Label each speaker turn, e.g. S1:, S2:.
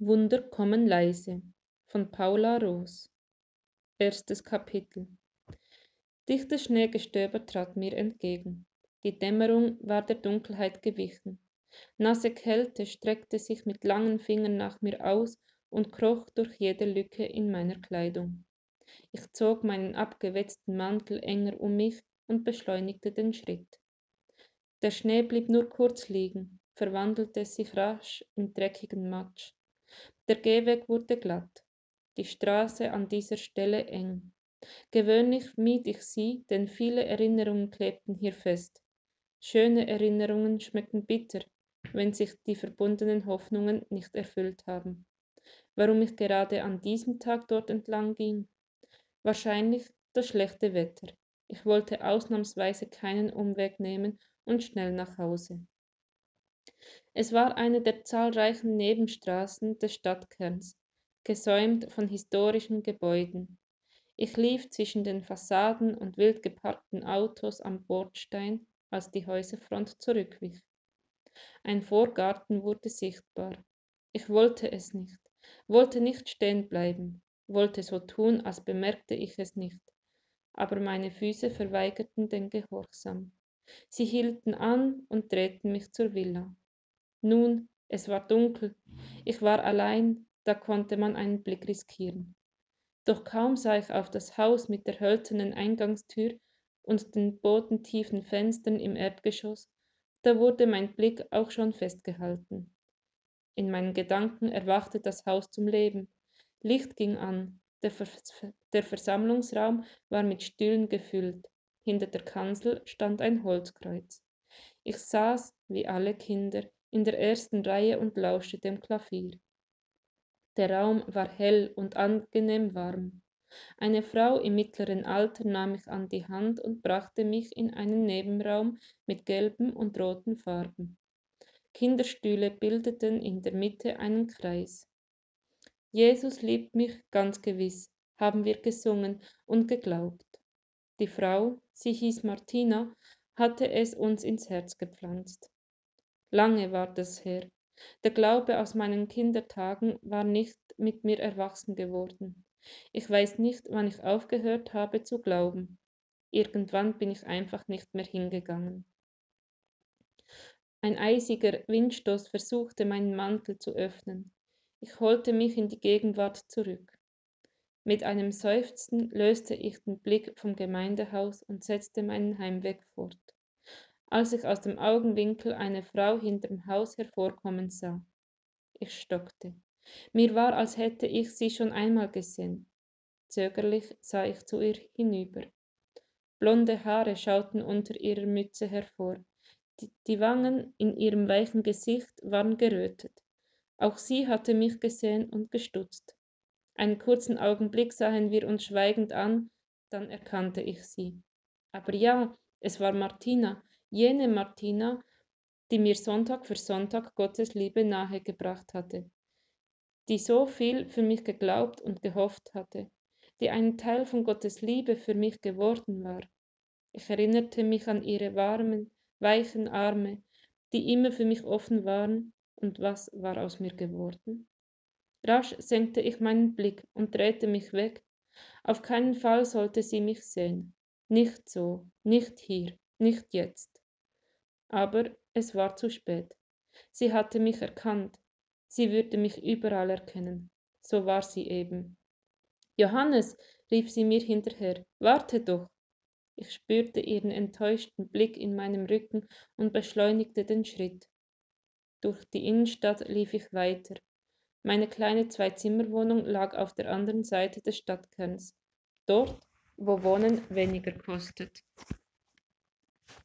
S1: Wunder kommen leise von Paula Roos. Erstes Kapitel. Dichtes Schneegestöber trat mir entgegen. Die Dämmerung war der Dunkelheit gewichen. Nasse Kälte streckte sich mit langen Fingern nach mir aus und kroch durch jede Lücke in meiner Kleidung. Ich zog meinen abgewetzten Mantel enger um mich und beschleunigte den Schritt. Der Schnee blieb nur kurz liegen, verwandelte sich rasch in dreckigen Matsch. Der Gehweg wurde glatt, die Straße an dieser Stelle eng. Gewöhnlich mied ich sie, denn viele Erinnerungen klebten hier fest. Schöne Erinnerungen schmecken bitter, wenn sich die verbundenen Hoffnungen nicht erfüllt haben. Warum ich gerade an diesem Tag dort entlang ging? Wahrscheinlich das schlechte Wetter. Ich wollte ausnahmsweise keinen Umweg nehmen und schnell nach Hause. Es war eine der zahlreichen Nebenstraßen des Stadtkerns, gesäumt von historischen Gebäuden. Ich lief zwischen den Fassaden und wild geparkten Autos am Bordstein, als die Häuserfront zurückwich. Ein Vorgarten wurde sichtbar. Ich wollte es nicht, wollte nicht stehen bleiben, wollte so tun, als bemerkte ich es nicht. Aber meine Füße verweigerten den Gehorsam. Sie hielten an und drehten mich zur Villa. Nun, es war dunkel, ich war allein, da konnte man einen Blick riskieren. Doch kaum sah ich auf das Haus mit der hölzernen Eingangstür und den bodentiefen Fenstern im Erdgeschoss, da wurde mein Blick auch schon festgehalten. In meinen Gedanken erwachte das Haus zum Leben. Licht ging an, der, Vers der Versammlungsraum war mit Stühlen gefüllt. Hinter der Kanzel stand ein Holzkreuz. Ich saß, wie alle Kinder, in der ersten Reihe und lauschte dem Klavier. Der Raum war hell und angenehm warm. Eine Frau im mittleren Alter nahm mich an die Hand und brachte mich in einen Nebenraum mit gelben und roten Farben. Kinderstühle bildeten in der Mitte einen Kreis. Jesus liebt mich ganz gewiss, haben wir gesungen und geglaubt. Die Frau, sie hieß Martina, hatte es uns ins Herz gepflanzt. Lange war das her. Der Glaube aus meinen Kindertagen war nicht mit mir erwachsen geworden. Ich weiß nicht, wann ich aufgehört habe zu glauben. Irgendwann bin ich einfach nicht mehr hingegangen. Ein eisiger Windstoß versuchte meinen Mantel zu öffnen. Ich holte mich in die Gegenwart zurück. Mit einem Seufzen löste ich den Blick vom Gemeindehaus und setzte meinen Heimweg fort als ich aus dem Augenwinkel eine Frau hinterm Haus hervorkommen sah. Ich stockte. Mir war, als hätte ich sie schon einmal gesehen. Zögerlich sah ich zu ihr hinüber. Blonde Haare schauten unter ihrer Mütze hervor. Die, die Wangen in ihrem weichen Gesicht waren gerötet. Auch sie hatte mich gesehen und gestutzt. Einen kurzen Augenblick sahen wir uns schweigend an, dann erkannte ich sie. Aber ja, es war Martina, jene Martina, die mir Sonntag für Sonntag Gottes Liebe nahegebracht hatte, die so viel für mich geglaubt und gehofft hatte, die ein Teil von Gottes Liebe für mich geworden war. Ich erinnerte mich an ihre warmen, weichen Arme, die immer für mich offen waren, und was war aus mir geworden? Rasch senkte ich meinen Blick und drehte mich weg. Auf keinen Fall sollte sie mich sehen. Nicht so, nicht hier, nicht jetzt. Aber es war zu spät. Sie hatte mich erkannt. Sie würde mich überall erkennen. So war sie eben. Johannes, rief sie mir hinterher, warte doch. Ich spürte ihren enttäuschten Blick in meinem Rücken und beschleunigte den Schritt. Durch die Innenstadt lief ich weiter. Meine kleine Zwei-Zimmer-Wohnung lag auf der anderen Seite des Stadtkerns, dort, wo Wohnen weniger kostet.